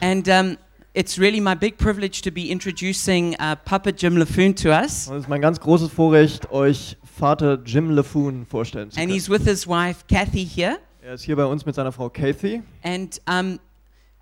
And um, it's really my big privilege to be introducing uh, Papa Jim LaFoon to us. Und es ist mein ganz großes Vorrecht, euch Vater Jim LaFoon vorstellen zu And können. he's with his wife, Kathy, here. Er ist hier bei uns mit seiner Frau Kathy. And um,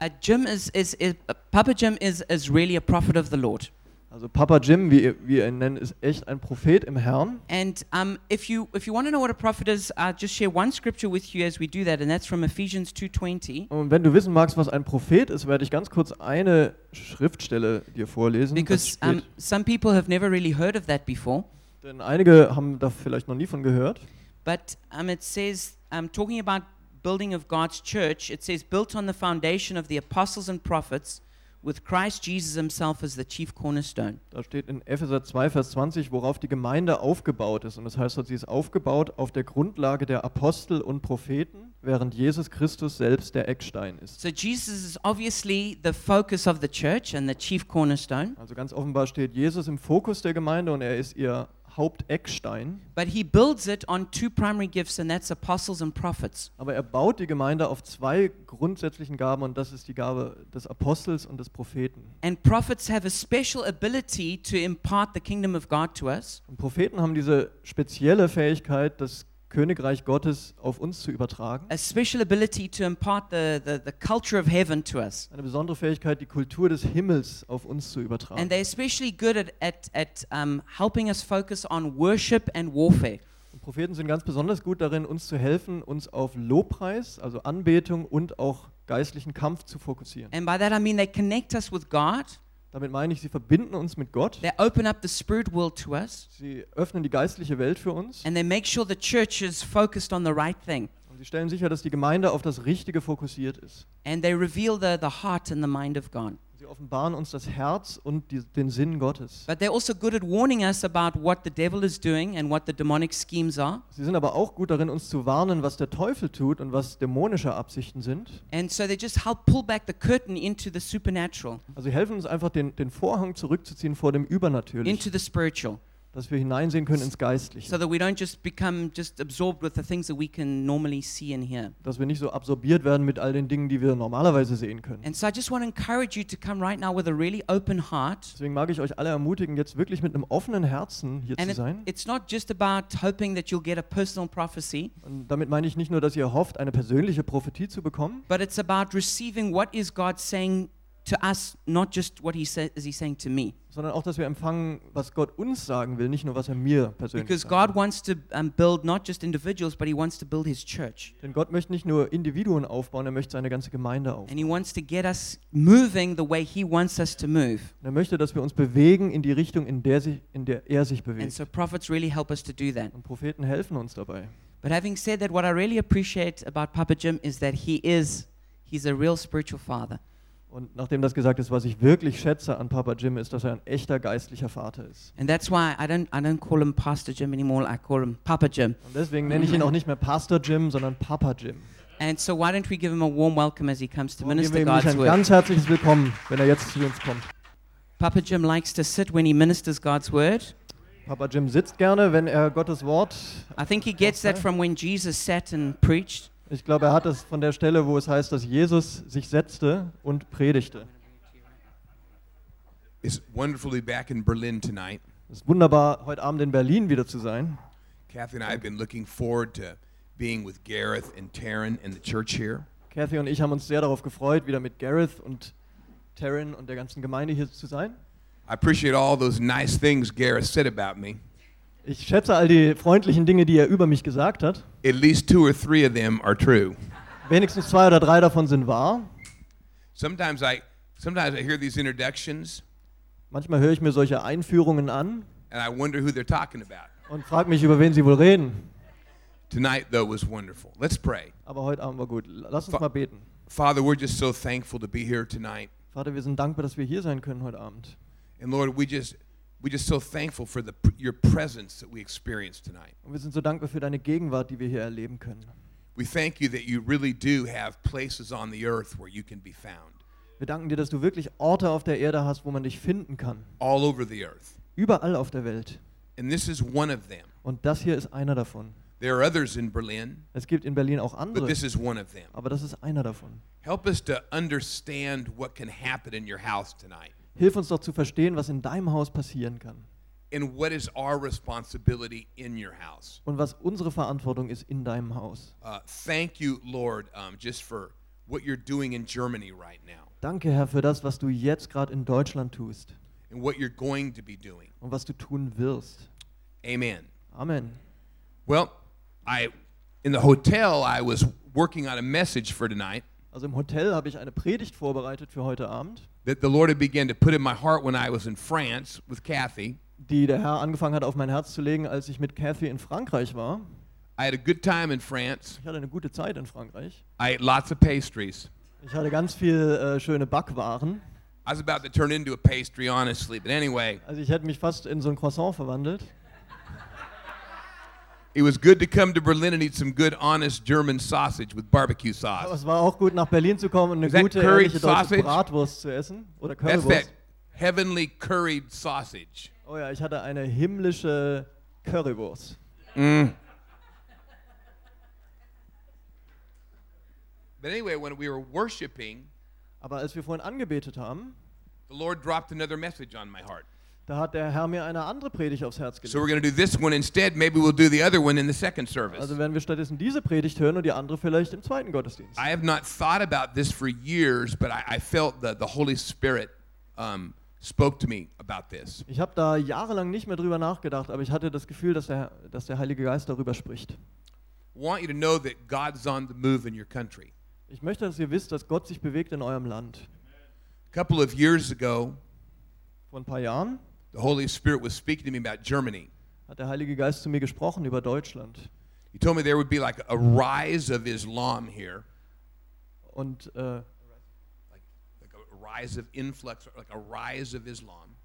uh, Jim is, is, is Papa Jim is, is really a prophet of the Lord. Also Papa Jim, wie, wie ihr ihn nennt, ist echt ein Prophet im Herrn. And um, if you if you want to know what a prophet is, I'll just share one scripture with you as we do that, and that's from Ephesians 2:20. Und wenn du wissen magst, was ein Prophet ist, werde ich ganz kurz eine Schriftstelle dir vorlesen. Because um, some people have never really heard of that before. Denn einige haben da vielleicht noch nie von gehört. But um, it says, um, talking about building of God's church, it says, built on the foundation of the apostles and prophets, with Christ Jesus himself as the chief cornerstone. Da steht in Epheser 2, Vers 20, worauf die Gemeinde aufgebaut ist. Und das heißt, sie ist aufgebaut auf der Grundlage der Apostel und Propheten, während Jesus Christus selbst der Eckstein ist. So Jesus is obviously the focus of the church and the chief cornerstone, Also ganz offenbar steht Jesus im Fokus der Gemeinde und er ist ihr Haupteckstein. but he builds it on two primary gifts, and that's apostles and prophets. Aber er baut die Gemeinde auf zwei grundsätzlichen Gaben und das ist die Gabe des Apostels und des Propheten. And prophets have a special ability to impart the kingdom of God to us. Und Propheten haben diese spezielle Fähigkeit, das Königreich Gottes auf uns zu übertragen. A special ability to impart the, the, the culture of heaven to us. Eine besondere Fähigkeit, die Kultur des Himmels auf uns zu übertragen. And they're especially good at, at, at um, helping us focus on worship and warfare. Und Propheten sind ganz besonders gut darin, uns zu helfen, uns auf Lobpreis, also Anbetung und auch geistlichen Kampf zu fokussieren. And by that I mean they connect us with God, Damit meine ich, sie verbinden uns mit Gott, they open up the spirit world to us, sie öffnen die geistliche Welt für uns and they make sure the church is focused on the right thing. und sie stellen sicher, dass die Gemeinde auf das Richtige fokussiert ist. And they reveal the, the heart and the mind of God. Sie offenbaren uns das Herz und die, den Sinn Gottes. But they're also good at warning us about what the devil is doing and what the demonic schemes are. Sie sind aber auch gut darin, uns zu warnen, was der Teufel tut und was dämonische Absichten sind. And so they just help pull back the curtain into the supernatural, Also sie helfen uns einfach, den, den Vorhang zurückzuziehen vor dem Übernatürlichen, into the spiritual, dass wir hineinsehen können ins Geistliche. so that we don't just become just absorbed with the things that we can normally see and hear. dass wir nicht so absorbiert werden mit all den Dingen, die wir normalerweise sehen können. And so I just want to encourage you to come right now with a really open heart. Deswegen mag ich euch alle ermutigen, jetzt wirklich mit einem offenen Herzen hier And zu it, sein. it's not just about hoping that you'll get a personal prophecy, Und damit meine ich nicht nur, dass ihr hofft, eine persönliche Prophetie zu bekommen, but it's about receiving what is God saying to us, not just what he says is he saying to me. Sondern auch, dass wir empfangen, was Gott uns sagen will, nicht nur, was er mir persönlich Because sagt. God wants to um, build not just individuals, but he wants to build his church. Denn Gott möchte nicht nur Individuen aufbauen, er möchte seine ganze Gemeinde aufbauen. And he wants to get us moving the way he wants us to move. Und er möchte, dass wir uns bewegen in die Richtung, in der, sich, in der er sich And bewegt. so prophets really help us to do that. Und Propheten helfen uns dabei. But having said that, what I really appreciate about Papa Jim is that he is he's a real spiritual father. Und nachdem das gesagt ist, was ich wirklich schätze an Papa Jim, ist, dass er ein echter geistlicher Vater ist. And that's why I don't I don't call him Pastor Jim anymore. I call him Papa Jim. Und deswegen nenne ich ihn auch nicht mehr Pastor Jim, sondern Papa Jim. And so why don't we give him a warm welcome as he comes to Und geben minister wir ihm God's ein word? ganz herzliches Willkommen, wenn er jetzt zu uns kommt. Papa Jim likes to sit when he ministers God's word. Papa Jim sitzt gerne, wenn er Gottes Wort. I think he gets that Okay. from when Jesus sat and preached. Ich glaube, er hat es von der Stelle, wo es heißt, dass Jesus sich setzte und predigte. It's wonderful to be back in Berlin tonight. Es ist wunderbar, heute Abend in Berlin wieder zu sein. Kathy and I have been looking forward to being with Gareth and Taryn in the church here. Kathy und ich haben uns sehr darauf gefreut, wieder mit Gareth und Taryn und der ganzen Gemeinde hier zu sein. I appreciate all those nice things Gareth said about me. Ich schätze all die freundlichen Dinge, die er über mich gesagt hat. At least two or three of them are true. Wenigstens zwei oder drei davon sind wahr. Sometimes I sometimes I hear these introductions Manchmal höre ich mir solche Einführungen an and I wonder who they're talking about. und frage mich, über wen sie wohl reden. Tonight though was wonderful. Let's pray. Aber heute Abend war gut. Lass uns Fa- mal beten. Father, we're just so thankful to be here tonight. Vater, wir sind dankbar, dass wir hier sein können heute Abend. And Lord, we just we're just so thankful for the your presence that we experienced tonight. Und wir sind so dankbar für deine Gegenwart, die wir hier erleben können. We thank you that you really do have places on the earth where you can be found. Wir danken dir, dass du wirklich Orte auf der Erde hast, wo man dich finden kann. All over the earth. Überall auf der Welt. And this is one of them. Und das hier ist einer davon. There are others in Berlin, Es gibt in Berlin auch but andere, this is one of them. aber das ist einer davon. Help us to understand what can happen in your house tonight Hilf uns doch zu verstehen, was in deinem Haus passieren kann and what is our responsibility in your house. und was unsere Verantwortung ist in deinem Haus. Uh, thank you, Lord, um, just for what you're doing in Germany right now Danke, Herr, für das, was du jetzt gerade in Deutschland tust and what you're going to be doing. und was du tun wirst. Amen. Amen. Well, I in the hotel I was working on a message for tonight Also im Hotel habe ich eine Predigt vorbereitet für heute Abend, that the Lord had began to put in my heart when I was in France with Kathy. die der Herr angefangen hat auf mein Herz zu legen, als ich mit Kathy in Frankreich war. I had a good time in France. Ich hatte eine gute Zeit in Frankreich. I ate lots of pastries. Ich hatte ganz viel äh, schöne Backwaren. I was about to turn into a pastry, honestly, but anyway, Also ich hätte mich fast in so ein Croissant verwandelt. It was good to come to Berlin and eat some good, honest German sausage with barbecue sauce. es war auch gut, nach Berlin zu kommen und eine gute, ehrliche deutsche? Bratwurst zu essen. Oder That's that heavenly curried sausage. Oh ja, ich hatte eine himmlische Currywurst. Mm. But anyway, when we were worshiping, Aber als wir vorhin angebetet haben, the Lord dropped another message on my heart. Da hat der Herr mir eine andere Predigt aufs Herz So we're gelegt. going to do this one instead. Maybe we'll do the other one in the second service. Also werden wir stattdessen diese Predigt hören und die andere vielleicht im zweiten Gottesdienst. I have not thought about this for years, but I, I felt that the Holy Spirit um, spoke to me about this. Ich habe da jahrelang nicht mehr drüber nachgedacht, aber ich hatte das Gefühl, dass der, dass der Heilige Geist darüber spricht. I want you to know that God's on the move in your country. Ich möchte, dass ihr wisst, dass Gott sich bewegt in eurem Land. A couple of years ago, Vor ein paar Jahren the Holy Spirit was speaking to me about Germany. hat der Heilige Geist zu mir gesprochen über Deutschland. He told me there would be like a rise of Islam here, Und äh, like, like a rise of influx, like a rise of Islam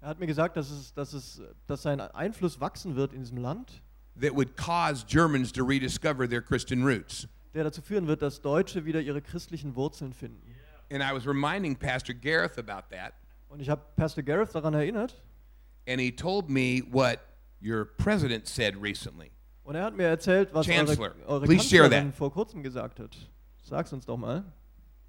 er hat mir gesagt, dass, es, dass, es, dass sein Einfluss wachsen wird in diesem Land, that would cause Germans to rediscover their Christian roots. der dazu führen wird, dass Deutsche wieder ihre christlichen Wurzeln finden. And I was reminding Pastor Gareth about that, Und ich habe Pastor Gareth daran erinnert and he told me what your president said recently. und er hat mir erzählt, was Chancellor, eure, eure please share Kanzlerin that. vor kurzem gesagt hat. Sag's uns doch mal.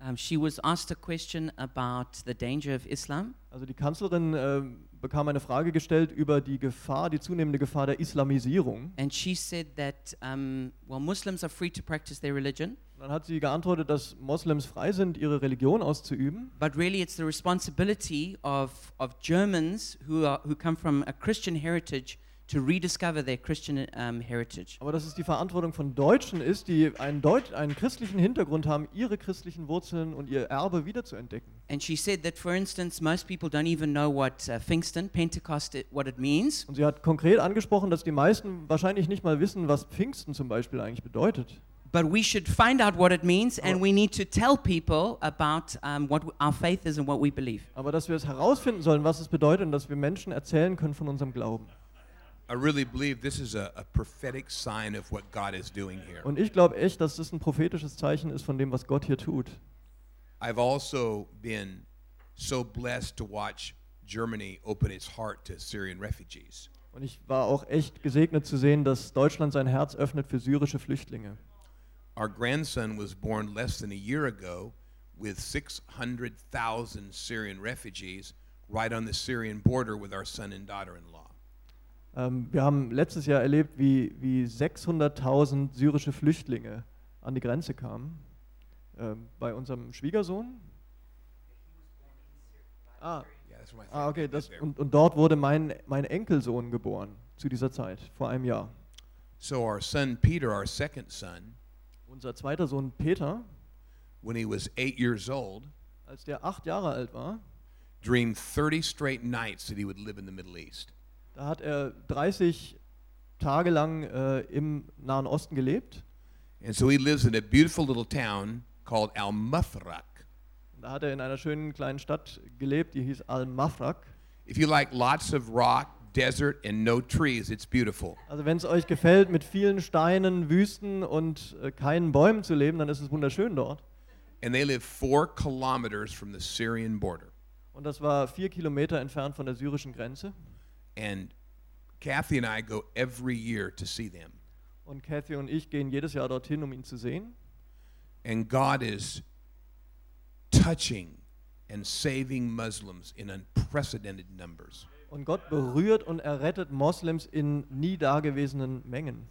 Um, she was asked a question about the danger of Islam, Also die Kanzlerin äh, bekam eine Frage gestellt über die Gefahr, die zunehmende Gefahr der Islamisierung. and she said that, um, well, Muslims are free to practice their religion, dann hat sie geantwortet, dass Moslems frei sind, ihre Religion auszuüben. but really it's the responsibility of, of Germans who, are, who come from a Christian heritage to rediscover their Christian um, heritage. Aber dass es die Verantwortung von Deutschen ist, die einen, Deut einen christlichen Hintergrund haben, ihre christlichen Wurzeln und ihr Erbe wiederzuentdecken. And she said that, for instance, most people don't even know what uh, Pfingston, Pentecost, what it means. Und sie hat konkret angesprochen, dass die meisten wahrscheinlich nicht mal wissen, was Pfingsten zum Beispiel eigentlich bedeutet. But we should find out what it means, and we need to tell people about um, what our faith is and what we believe. Aber dass wir es herausfinden sollen, was es bedeutet und dass wir Menschen erzählen können von unserem Glauben. I really believe this is a, a prophetic sign of what God is doing here. Und ich glaube echt, dass das ein prophetisches Zeichen ist von dem, was Gott hier tut. I've also been so blessed to watch Germany open its heart to Syrian refugees. Und ich war auch echt gesegnet zu sehen, dass Deutschland sein Herz öffnet für syrische Flüchtlinge. Our grandson was born less than a year ago with 600,000 Syrian refugees right on the Syrian border with our son and daughter in law. Ähm, wir haben letztes Jahr erlebt, wie, wie 600.000 syrische Flüchtlinge an die Grenze kamen. Ähm, bei unserem Schwiegersohn. Ah, Yeah, that's what my ah okay. Das, und, und dort wurde mein, mein Enkelsohn geboren zu dieser Zeit, vor einem Jahr. So our son Peter, our second son, Unser zweiter Sohn Peter, when he was eight years old, als der acht Jahre alt war, dreamed 30 straight nights that he would live in the Middle East. da hat er 30 Tage lang äh, im Nahen Osten gelebt. And so he lives in a beautiful little town called Al Mufraq. Da hat er in einer schönen kleinen Stadt gelebt, die hieß Al-Mafraq. If you like lots of rock, desert, and no trees, it's beautiful. Also wenn es euch gefällt, mit vielen Steinen, Wüsten und äh, keinen Bäumen zu leben, dann ist es wunderschön dort. And they live four kilometers from the Syrian border. Und das war vier Kilometer entfernt von der syrischen Grenze. And Kathy and I go every year to see them. Und Kathy und ich gehen jedes Jahr dorthin, um ihn zu sehen. And God is touching and saving Muslims in unprecedented numbers. Und Gott berührt und errettet Moslems in nie dagewesenen Mengen.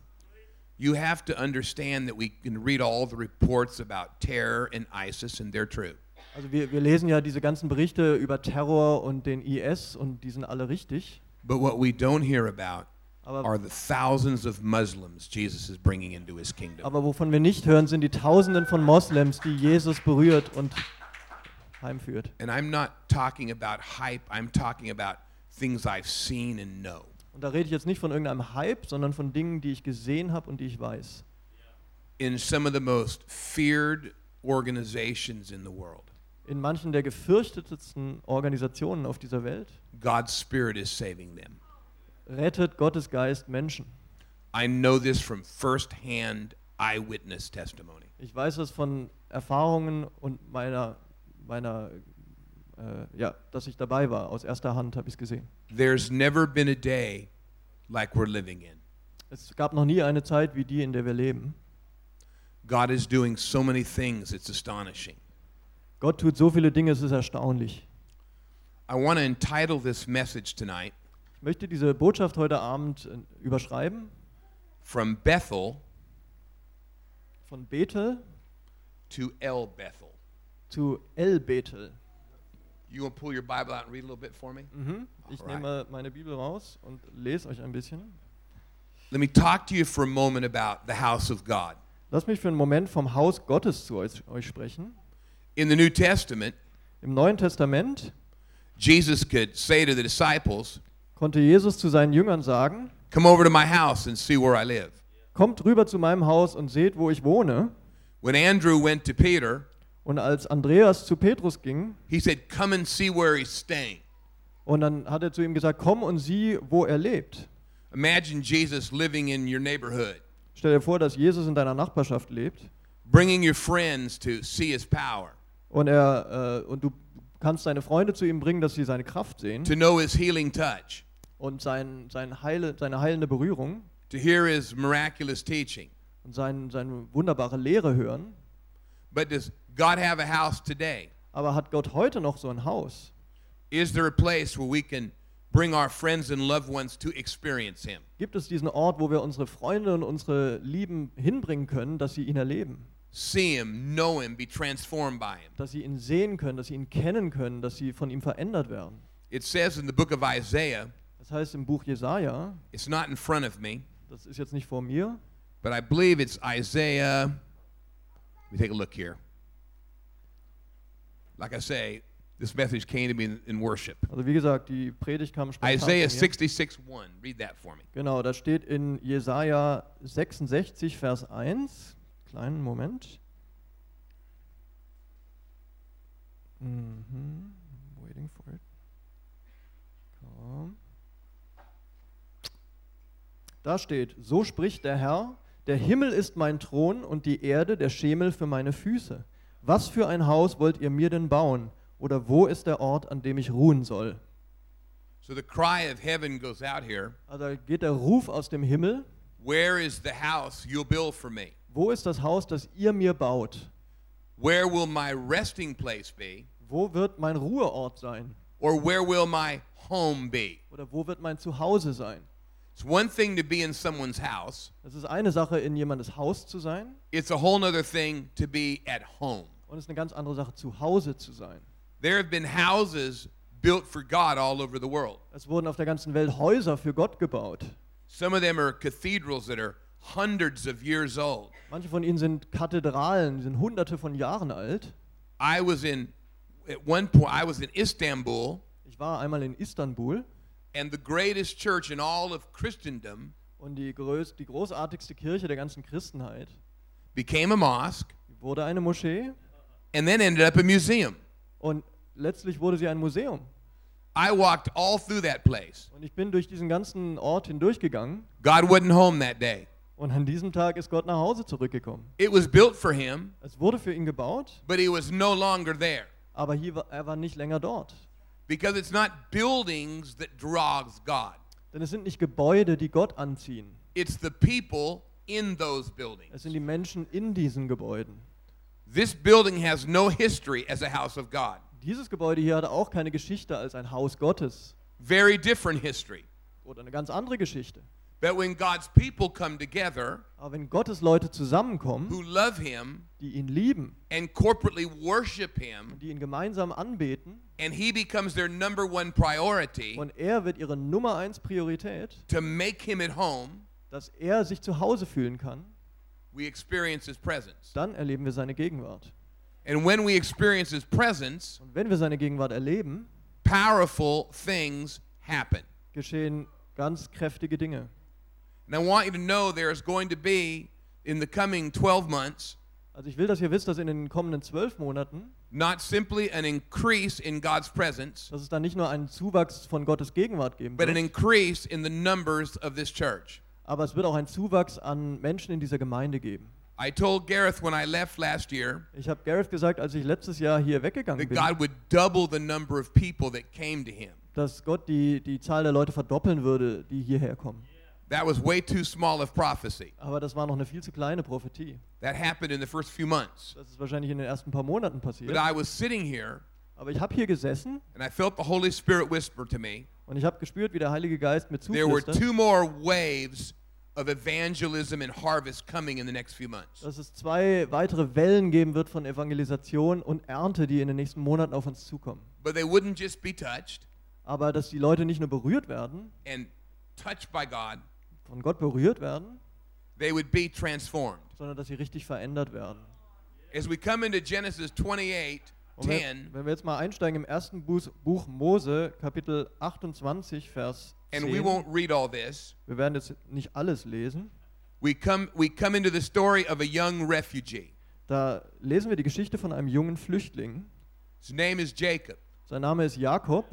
You have to understand that we can read all the reports about terror and ISIS, and they're true. Also wir, wir lesen ja diese ganzen Berichte über Terror und den IS und die sind alle richtig. But what we don't hear about Aber, are the thousands of Muslims Jesus is bringing into his kingdom. aber wovon wir nicht hören, sind die Tausenden von Moslems, die Jesus berührt und heimführt. And I'm not talking about hype, I'm talking about things I've seen and know. Und da rede ich jetzt nicht von irgendeinem Hype, sondern von Dingen, die ich gesehen habe und die ich weiß. In some of the most feared organizations in the world, In manchen der gefürchtetsten Organisationen auf dieser Welt God's Spirit is saving them. rettet Gottes Geist Menschen. I know this from firsthand eyewitness testimony. Ich weiß das von Erfahrungen und meiner, meiner äh, ja, dass ich dabei war. Aus erster Hand habe ich es gesehen. There's never been a day like we're living in. Es gab noch nie eine Zeit wie die, in der wir leben. God is doing so many things, it's astonishing. Gott tut so viele Dinge, es ist erstaunlich. I want to entitle this message tonight Ich möchte diese Botschaft heute Abend äh, überschreiben. From Bethel Von Bethel to El Bethel. zu El Bethel. You want to pull your Bible out and read a little bit for me? Mhm. Ich Alright. nehme meine Bibel raus und lese euch ein bisschen. Let me talk to you for a moment about the house of God. Lasst mich für einen Moment vom Haus Gottes zu euch, euch sprechen. In the New Testament, Im Neuen Testament Jesus could say to the disciples, konnte Jesus zu seinen Jüngern sagen, Come over to my house and see where I live. kommt rüber zu meinem Haus und seht, wo ich wohne. When Andrew went to Peter, Und als Andreas zu Petrus ging, he said, Come and see where he's staying. und dann hat er zu ihm gesagt, komm und sieh, wo er lebt. Imagine Jesus living in your neighborhood, Stell dir vor, dass Jesus in deiner Nachbarschaft lebt bringing your friends to see his power, und, er, äh, und du kannst deine Freunde zu ihm bringen, dass sie seine Kraft sehen to know his healing touch, und sein, sein heile, seine heilende Berührung to hear his miraculous teaching. und sein, seine wunderbare Lehre hören. But does God have a house today? Aber hat Gott heute noch so ein Haus? Is there a place where we can bring our friends and loved ones to experience him? Gibt es diesen Ort, wo wir unsere Freunde und unsere Lieben hinbringen können, dass sie ihn erleben? See him, know him, be transformed by him. Dass sie ihn sehen können, dass sie ihn kennen können, dass sie von ihm verändert werden. It says in the book of Isaiah, Das heißt im Buch Jesaja, it's not in front of me, das ist jetzt nicht vor mir, but I believe it's Isaiah. Let me take a look here. Like I say, this message came to me in, in worship. also wie gesagt, die Predigt kam spontan Isaiah von mir. 66 1. Read that for me. Genau, da steht in Jesaja 66, Vers 1. Kleinen Moment. Mhm. Waiting for it. Komm. Da steht, so spricht der Herr, der Himmel ist mein Thron und die Erde der Schemel für meine Füße. Was für ein Haus wollt ihr mir denn bauen? Oder wo ist der Ort, an dem ich ruhen soll? So the cry of heaven goes out here Also geht der Ruf aus dem Himmel, Where is the house you'll build for me? wo ist das Haus, das ihr mir baut? Where will my resting place be? Wo wird mein Ruheort sein? Or where will my home be? Oder wo wird mein Zuhause sein? It's one thing to be in someone's house, Es ist eine Sache, in jemandes Haus zu sein, it's a whole other thing to be at home. Und es ist eine ganz andere Sache, zu Hause zu sein. There have been houses built for God all over the world. Es wurden auf der ganzen Welt Häuser für Gott gebaut. Some of them are cathedrals that are hundreds of years old. Manche von ihnen sind Kathedralen, die sind hunderte von Jahren alt. I was in, at one point, I was in Istanbul, Ich war einmal in Istanbul and the greatest church in all of Christendom und die, größ die großartigste Kirche der ganzen Christenheit became a mosque wurde eine Moschee and then ended up a museum. und letztlich wurde sie ein Museum. I walked all through that place. Und ich bin durch diesen ganzen Ort hindurchgegangen God wasn't home that day. und an diesem Tag ist Gott nach Hause zurückgekommen. It was built for him, Es wurde für ihn gebaut, but he was no longer there. aber hier war, er war nicht länger dort. Because it's not buildings that draws God. Denn es sind nicht Gebäude, die Gott anziehen. It's the people in those buildings. Es sind die Menschen in diesen Gebäuden. This building has no history as a house of God. Dieses Gebäude hier hat auch keine Geschichte als ein Haus Gottes Very different history. oder eine ganz andere Geschichte. But when God's people come together Aber wenn Gottes Leute zusammenkommen, who love Him die ihn lieben and corporately worship Him, die ihn gemeinsam anbeten and He becomes their number one priority und er wird ihre Nummer eins Priorität, to make Him at home, dass er sich zu Hause fühlen kann, we experience His presence. Dann erleben wir seine Gegenwart. And when we experience His presence, Und wenn wir seine Gegenwart erleben, powerful things happen. geschehen ganz kräftige Dinge. And I want you to know there is going to be, in the coming 12 months, Also ich will, dass ihr wisst, dass in den kommenden zwölf Monaten, not simply an increase in God's presence, dass es da nicht nur einen Zuwachs von Gottes Gegenwart geben but an wird, increase in the numbers of this church. Aber es wird auch einen Zuwachs an Menschen in dieser Gemeinde geben. I told Gareth when I left last year Ich habe Gareth gesagt, als ich letztes Jahr hier weggegangen that bin, God would double the number of people that came to him. dass Gott die, die Zahl der Leute verdoppeln würde, die hierher kommen. That was way too small of prophecy. Aber das war noch eine viel zu kleine Prophetie. That happened in the first few months. Das ist wahrscheinlich in den ersten paar Monaten But passiert. I was sitting here Aber ich habe hier gesessen and I felt the Holy Spirit whisper to me und ich habe gespürt, wie der Heilige Geist mir there were zuflüstert, two more waves of evangelism and harvest coming in the next few months. dass es zwei weitere Wellen geben wird von Evangelisation und Ernte, die in den nächsten Monaten auf uns zukommen. But they wouldn't just be touched Aber dass die Leute nicht nur berührt werden, and touched by God, von Gott berührt werden, they would be transformed. sondern dass sie richtig verändert werden. As we come into Genesis 28 Und wenn, 10, wenn wir jetzt mal einsteigen im ersten Buch, Buch Mose, Kapitel 28, Vers and we 10, won't read all this, wir werden jetzt nicht alles lesen, we come, we come into the story of a young refugee. da lesen wir die Geschichte von einem jungen Flüchtling. His name is Jacob. Sein Name ist Jakob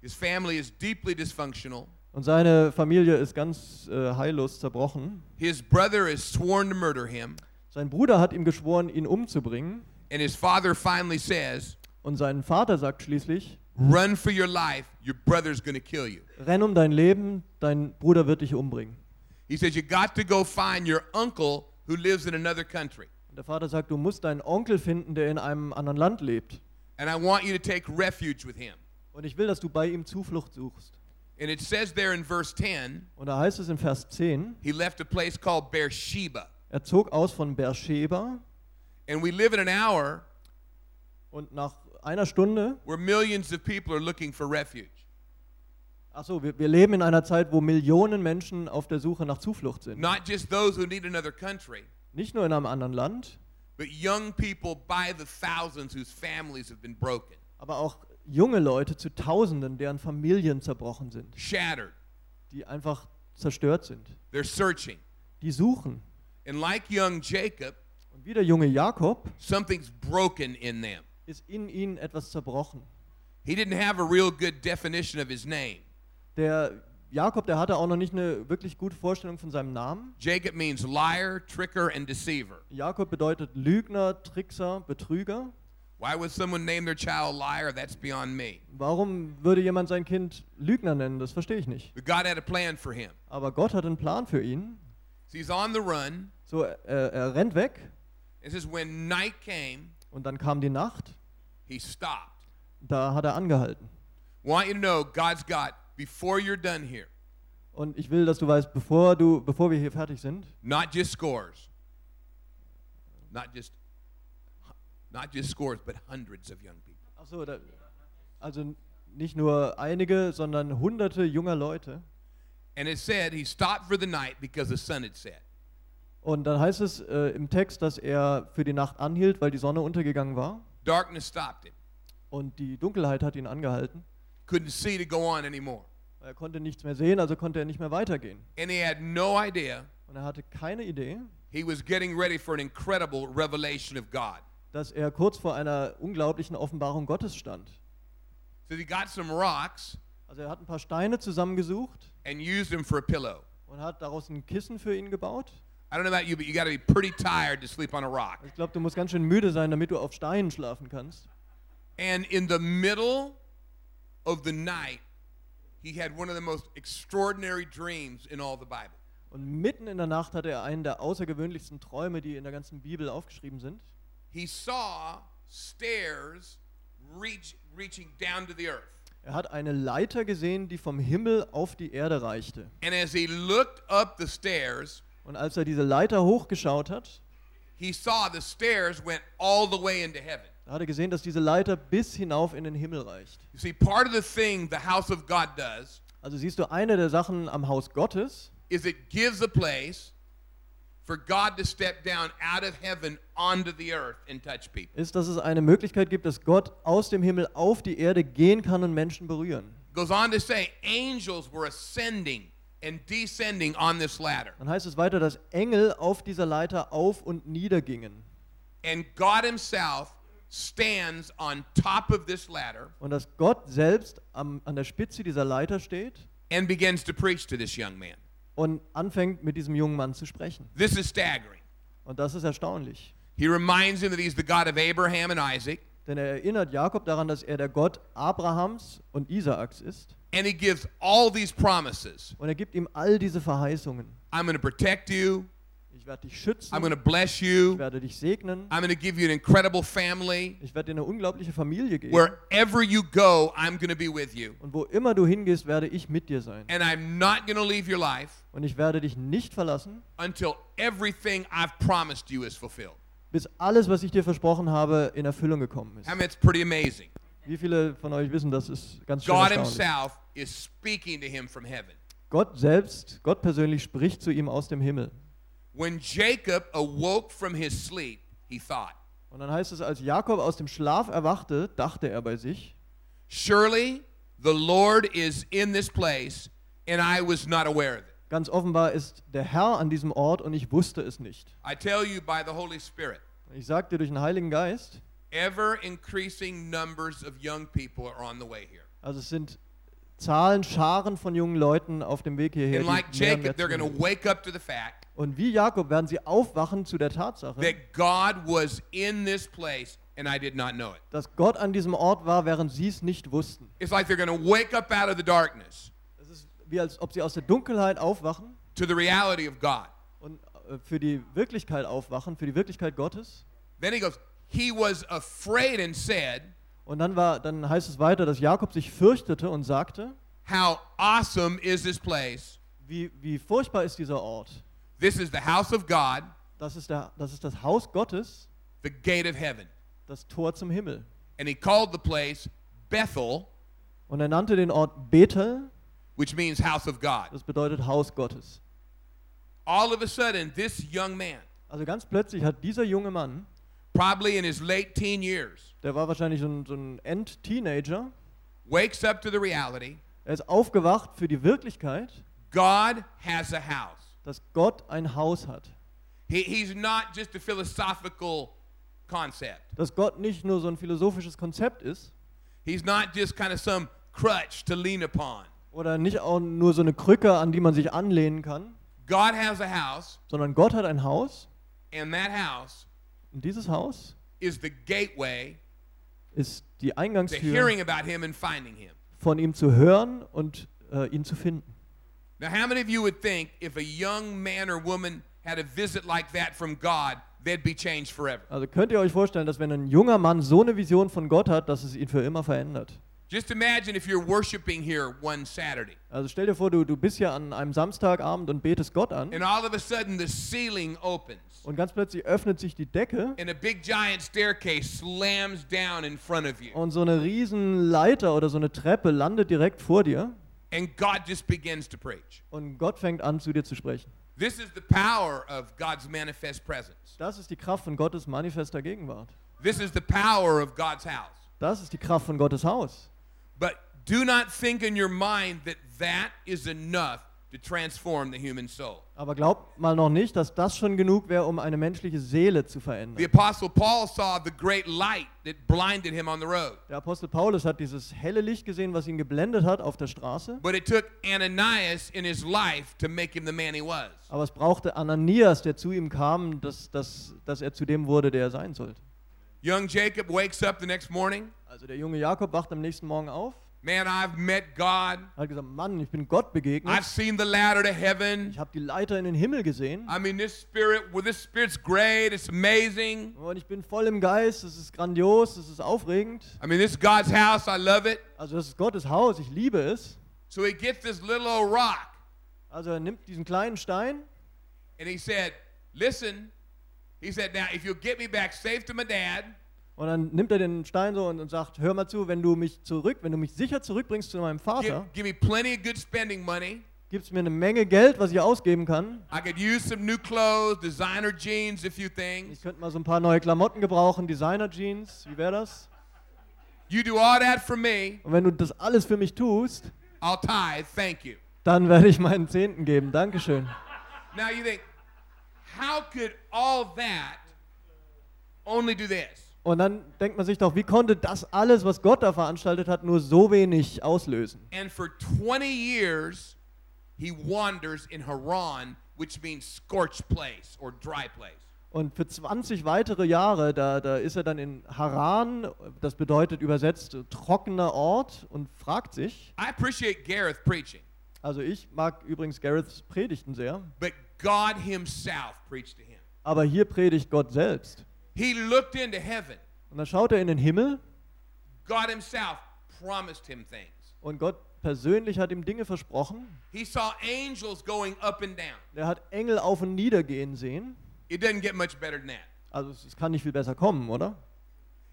His family is deeply dysfunctional. und seine Familie ist ganz äh, heillos zerbrochen. His brother is sworn to murder him, Sein Bruder hat ihm geschworen, ihn umzubringen. And his father finally says, Und sein Vater sagt schließlich, Run for your life, your brother's gonna kill you. renn um dein Leben, dein Bruder wird dich umbringen. He says, You got to go find your uncle who lives in another country. Und der Vater sagt, du musst deinen Onkel finden, der in einem anderen Land lebt. And I want you to take refuge with him. Und ich will, dass du bei ihm Zuflucht suchst. And it says there in verse 10, Und da heißt es in Vers 10, he left a place called Beersheba. er zog aus von Beersheba And we live in an hour und nach einer Stunde, where millions of people are looking for refuge. achso, wir, wir leben in einer Zeit, wo Millionen Menschen auf der Suche nach Zuflucht sind. Not just those who need another country, Nicht nur in einem anderen Land, but young people by the thousands whose families have been broken, aber auch junge Leute zu Tausenden, deren Familien zerbrochen sind, shattered. die einfach zerstört sind. They're searching. Die suchen. And like young Jacob, Und wie der junge Jakob something's broken in them. ist in ihnen etwas zerbrochen. He didn't have a real good definition of his name. Der Jakob, der hatte auch noch nicht eine wirklich gute Vorstellung von seinem Namen. Jacob means liar, tricker, and deceiver. Jakob bedeutet Lügner, Trickser, Betrüger. Why would someone name their child liar? That's beyond me. Warum würde jemand sein Kind Lügner nennen? Das verstehe ich nicht. But God had a plan for him. Aber Gott hat einen Plan für ihn. So he's on the run. So, er, er rennt weg It says, when night came, und dann kam die Nacht. he stopped. Da hat er angehalten. Want you to know, God's got, before you're done here, Und ich will, dass du weißt, bevor, du, bevor wir hier fertig sind, not just scores, not just, not just scores, but hundreds of young people. ach so, da, also nicht nur einige, sondern hunderte junger Leute. And it said he stopped for the night because the sun had set. Und dann heißt es äh, im Text, dass er für die Nacht anhielt, weil die Sonne untergegangen war. Darkness stopped him. Und die Dunkelheit hat ihn angehalten. Couldn't see to go on anymore. Er konnte nichts mehr sehen, also konnte er nicht mehr weitergehen. And he had no idea Und er hatte keine Idee, he was getting ready for an incredible revelation of God. dass er kurz vor einer unglaublichen Offenbarung Gottes stand. So he got some rocks Also er hat ein paar Steine zusammengesucht and used them for a pillow. und hat daraus ein Kissen für ihn gebaut. I don't know about you, but you got to be pretty tired to sleep on a rock. Ich glaube, du musst ganz schön müde sein, damit du auf Steinen schlafen kannst. And in the middle of the night, he had one of the most extraordinary dreams in all the Bible. Und mitten in der Nacht hatte er einen der außergewöhnlichsten Träume, die in der ganzen Bibel aufgeschrieben sind. He saw stairs reach, reaching down to the earth. Er hat eine Leiter gesehen, die vom Himmel auf die Erde reichte. And as he looked up the stairs, Und als er diese Leiter hochgeschaut hat, he saw the stairs went all the way into heaven. da hat er gesehen, dass diese Leiter bis hinauf in den Himmel reicht. You see, part of the thing the house of God does Also siehst du, eine der Sachen am Haus Gottes is it gives a place for God to step down out of heaven onto the earth and touch people. ist, dass es eine Möglichkeit gibt, dass Gott aus dem Himmel auf die Erde gehen kann und Menschen berühren. Goes on to say, angels were ascending and descending on this ladder. Dann heißt es weiter, dass Engel auf dieser Leiter auf und nieder gingen. And God Himself stands on top of this ladder Und dass Gott selbst am, an der Spitze dieser Leiter steht and begins to preach to this young man. und anfängt mit diesem jungen Mann zu sprechen. This is staggering. Und das ist erstaunlich. He reminds him that he's the God of Abraham and Isaac, Denn er erinnert Jakob daran, dass er der Gott Abrahams und Isaaks ist. and he gives all these promises. Und er gibt ihm all diese Verheißungen. I'm going to protect you. Ich werde dich schützen. I'm going to bless Ich you. werde dich segnen. I'm going to give you an incredible family. Ich werde dir eine unglaubliche Familie geben. Wherever you go, I'm going to be with you. Und wo immer du hingehst, werde ich mit dir sein. And I'm not going to leave your life Und ich werde dich nicht verlassen, until everything I've promised you is fulfilled. Bis alles, was ich dir versprochen habe, in Erfüllung gekommen ist. I mean, it's pretty amazing. Wie viele von euch wissen, das ist ganz schön God. Himself is speaking to him from heaven. Gott selbst, Gott persönlich spricht zu ihm aus dem Himmel. When Jacob awoke from his sleep, he thought, Und dann heißt es, als Jakob aus dem Schlaf erwachte, dachte er bei sich, Surely the Lord is in this place, and I was not aware of it. Ganz offenbar ist der Herr an diesem Ort und ich wusste es nicht. I tell you by the Holy Spirit, ich sagte durch den Heiligen Geist, ever increasing numbers of young people are on the way here. also es sind Zahlen, Scharen von jungen Leuten auf dem Weg hierher. And like Jacob, they're going to wake up to the fact Und wie Jakob werden sie aufwachen zu der Tatsache, that God was in this place and I did not know it. dass Gott an diesem Ort war, während sie es nicht wussten. It's like they're going to wake up out of the darkness wie als ob sie aus der Dunkelheit aufwachen to the reality of God. und äh, für die Wirklichkeit aufwachen, für die Wirklichkeit Gottes. Then he goes, He was afraid and said, Und dann, war, dann heißt es weiter, dass Jakob sich fürchtete und sagte, How awesome is this place? wie, wie furchtbar ist dieser Ort. This is the house of God, Das ist, der, das ist das Haus Gottes, the gate of heaven. das Tor zum Himmel. And he called the place Bethel, Und er nannte den Ort Bethel, which means house of God. das bedeutet Haus Gottes. All of a sudden, this young man, Also ganz plötzlich hat dieser junge Mann, probably in his late teen years, der war wahrscheinlich so ein, so ein End-Teenager, wakes up to the reality er ist aufgewacht für die Wirklichkeit, God has a house. dass Gott ein Haus hat. He, he's not just a philosophical concept. Dass Gott nicht nur so ein philosophisches Konzept ist He's not just kind of some crutch to lean upon. Oder nicht auch nur so eine Krücke, an die man sich anlehnen kann, God has a house, sondern Gott hat ein Haus and that house und dieses Haus is the gateway ist die to Eingangstür hearing about him and finding him. von ihm zu hören und äh, ihn zu finden. Now, how many of you would think if a young man or woman had a visit like that from God, they'd be changed forever? Also könnt ihr euch vorstellen, dass wenn ein junger Mann so eine Vision von Gott hat, dass es ihn für immer verändert. Just imagine if you're worshiping here one Saturday, Also stell dir vor, du, du bist ja an einem Samstagabend und betest Gott an and all of a sudden the ceiling opens, und ganz plötzlich öffnet sich die Decke and a big giant staircase slams down in front of you, und so eine riesen Leiter oder so eine Treppe landet direkt vor dir and God just begins to preach. und Gott fängt an zu dir zu sprechen. This is the power of God's manifest presence. Das ist die Kraft von Gottes manifester Gegenwart. This is the power of God's house. Das ist die Kraft von Gottes Haus. But do not think in your mind that that is enough to transform the human soul. Aber glaubt mal noch nicht, dass das schon genug wäre, um eine menschliche Seele zu The verändern. Apostle Paul saw the great light that blinded him on the road. Der Apostel Paulus hat dieses helle Licht gesehen, was ihn geblendet hat auf der Straße. But it took Ananias in his life to make him the man he was. Aber es brauchte Ananias, der zu ihm kam, dass, dass, dass er zu dem wurde, der er sein sollte. Young Jacob wakes up the next morning, Also der junge Jakob wacht am nächsten Morgen auf, Man, I've met God. Er hat gesagt, Mann, ich bin Gott begegnet. I've seen the ladder to heaven. Ich habe die Leiter in den Himmel gesehen. I mean, this spirit, well, this spirit's great. It's amazing. Und ich bin voll im Geist. Es ist grandios. Es ist aufregend. I mean, this is God's house. I love it. Also das ist Gottes Haus. Ich liebe es. So he gets this little old rock Also er nimmt diesen kleinen Stein and he said, Listen, he said, Now, if you'll get me back safe to my dad, und dann nimmt er den Stein so und, und sagt, hör mal zu, wenn du mich zurück, wenn du mich sicher zurückbringst zu meinem give, Vater, give me plenty of good spending money. gibst mir eine Menge Geld, was ich ausgeben kann. I could use some new clothes, designer jeans, a few Ich könnte mal so ein paar neue Klamotten gebrauchen, Designer-Jeans, wie wäre das? You do all that for me, Und wenn du das alles für mich tust, I'll tithe. Thank you. dann werde ich meinen Zehnten geben. Dankeschön. Now you think, how could all that only do this? Und dann denkt man sich doch, wie konnte das alles, was Gott da veranstaltet hat, nur so wenig auslösen? And for 20 years, he wanders in Haran, which means scorched place or dry place. Und für 20 weitere Jahre, da, da ist er dann in Haran, das bedeutet übersetzt trockener Ort, und fragt sich, I appreciate Gareth preaching, also ich mag übrigens Gareths Predigten sehr, but God himself preached to him. aber hier predigt Gott selbst. He looked into heaven. Und dann schaut er in den Himmel God himself promised him things. und Gott persönlich hat ihm Dinge versprochen. He saw angels going up and down. Er hat Engel auf und nieder gehen sehen. It doesn't get much better than that. Also es, es kann nicht viel besser kommen, oder?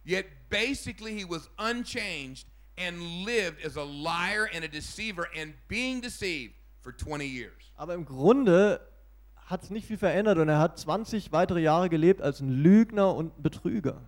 Yet basically he was unchanged and lived as a liar and a deceiver and being deceived for 20 years. Aber im Grunde hat es nicht viel verändert und er hat 20 weitere Jahre gelebt als ein Lügner und ein Betrüger.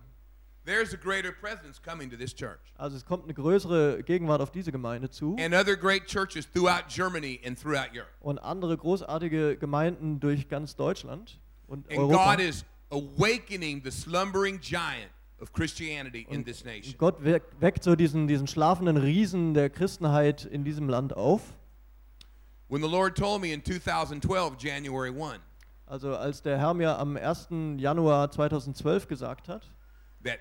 There's a greater presence coming to this church. Also es kommt eine größere Gegenwart auf diese Gemeinde zu And other great churches throughout Germany and throughout Europe. und andere großartige Gemeinden durch ganz Deutschland und And Europa. God is awakening the slumbering giant of Christianity in this nation. Gott weck- weckt so diesen, diesen schlafenden Riesen der Christenheit in diesem Land auf. When the Lord told me in 2012, January 1, Also als der Herr mir am 1. Januar 2012 gesagt hat, that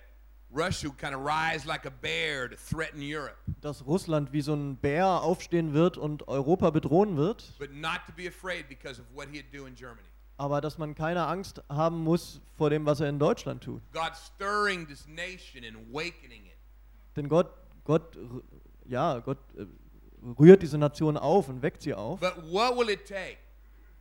Russia would kind of rise like a bear to threaten Europe, dass Russland wie so ein Bär aufstehen wird und Europa bedrohen wird, but not to be afraid because of what he'd do in Germany. aber dass man keine Angst haben muss vor dem, was er in Deutschland tut. God stirring this nation and awakening it. Denn Gott, Gott, ja, Gott äh, rührt diese Nation auf und weckt sie auf. But what will it take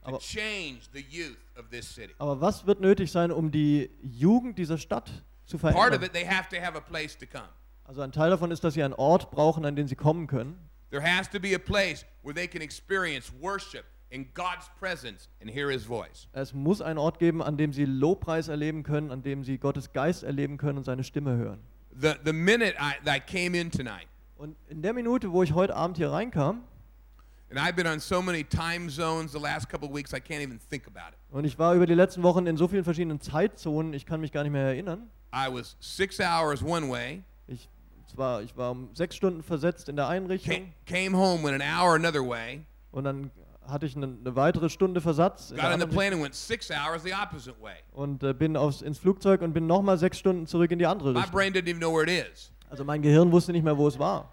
to Aber- change the youth of this city? Aber was wird nötig sein, um die Jugend dieser Stadt zu Part of verändern? it, they have to have a place to come. Also ein Teil davon ist, dass sie einen Ort brauchen, an den sie kommen können. There has to be a place where they can experience worship in God's presence and hear his voice. Es muss einen Ort geben, an dem sie Lobpreis erleben können, an dem sie Gottes Geist erleben können und seine Stimme hören. The, the minute I, that I came in tonight, Und in der Minute, wo ich heute Abend hier reinkam, and I've been on so many time zones the last couple of weeks, I can't even think about it. und ich war über die letzten Wochen in so vielen verschiedenen Zeitzonen, ich kann mich gar nicht mehr erinnern. I was six hours one way, Ich, zwar, ich war um sechs Stunden versetzt in der einen came, Richtung came home in an hour another way, und dann hatte ich eine, eine weitere Stunde Versatz in der got on the anderen plane and went six hours the opposite way. und äh, bin aufs, ins Flugzeug und bin nochmal sechs Stunden zurück in die andere My Richtung. brain didn't even know where it is. Also mein Gehirn wusste nicht mehr, wo es war.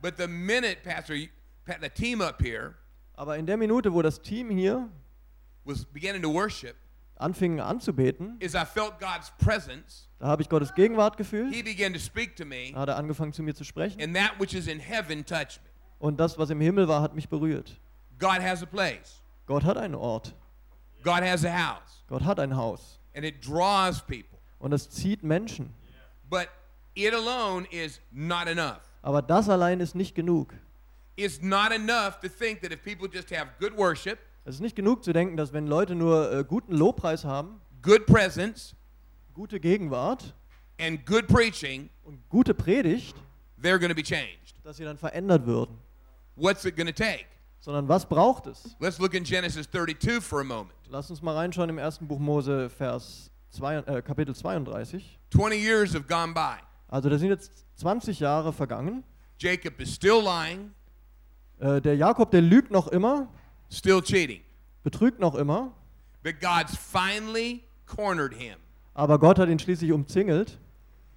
But the minute, Pastor, the team up here Aber in der Minute, wo das Team hier was beginning to worship, anfing anzubeten, is I felt God's presence. da habe ich Gottes Gegenwart gefühlt. He began to speak to me, Da hat er angefangen zu mir zu sprechen. and that which is in heaven touched me. Und das, was im Himmel war, hat mich berührt. God has a place. Gott hat einen Ort. God has a house, Gott hat ein Haus. and it draws people. Und es zieht Menschen. But it alone is not enough. Aber das allein ist nicht genug. It's not enough to think that if people just have good worship, Es ist nicht genug zu denken, dass wenn Leute nur äh, guten Lobpreis haben, good presence, gute Gegenwart and good preaching, und gute Predigt, they're going to be changed. dass sie dann verändert würden. What's it going to take? Sondern was braucht es? Let's look in Genesis 32 for a moment. Lass uns mal reinschauen im ersten Buch Mose, Vers zwei, äh, Kapitel 32. 20 years have gone by. Also da sind jetzt 20 Jahre vergangen. Jacob is still lying, Äh, der Jakob, der lügt noch immer, still cheating. betrügt noch immer, But God's finally cornered him. aber Gott hat ihn schließlich umzingelt.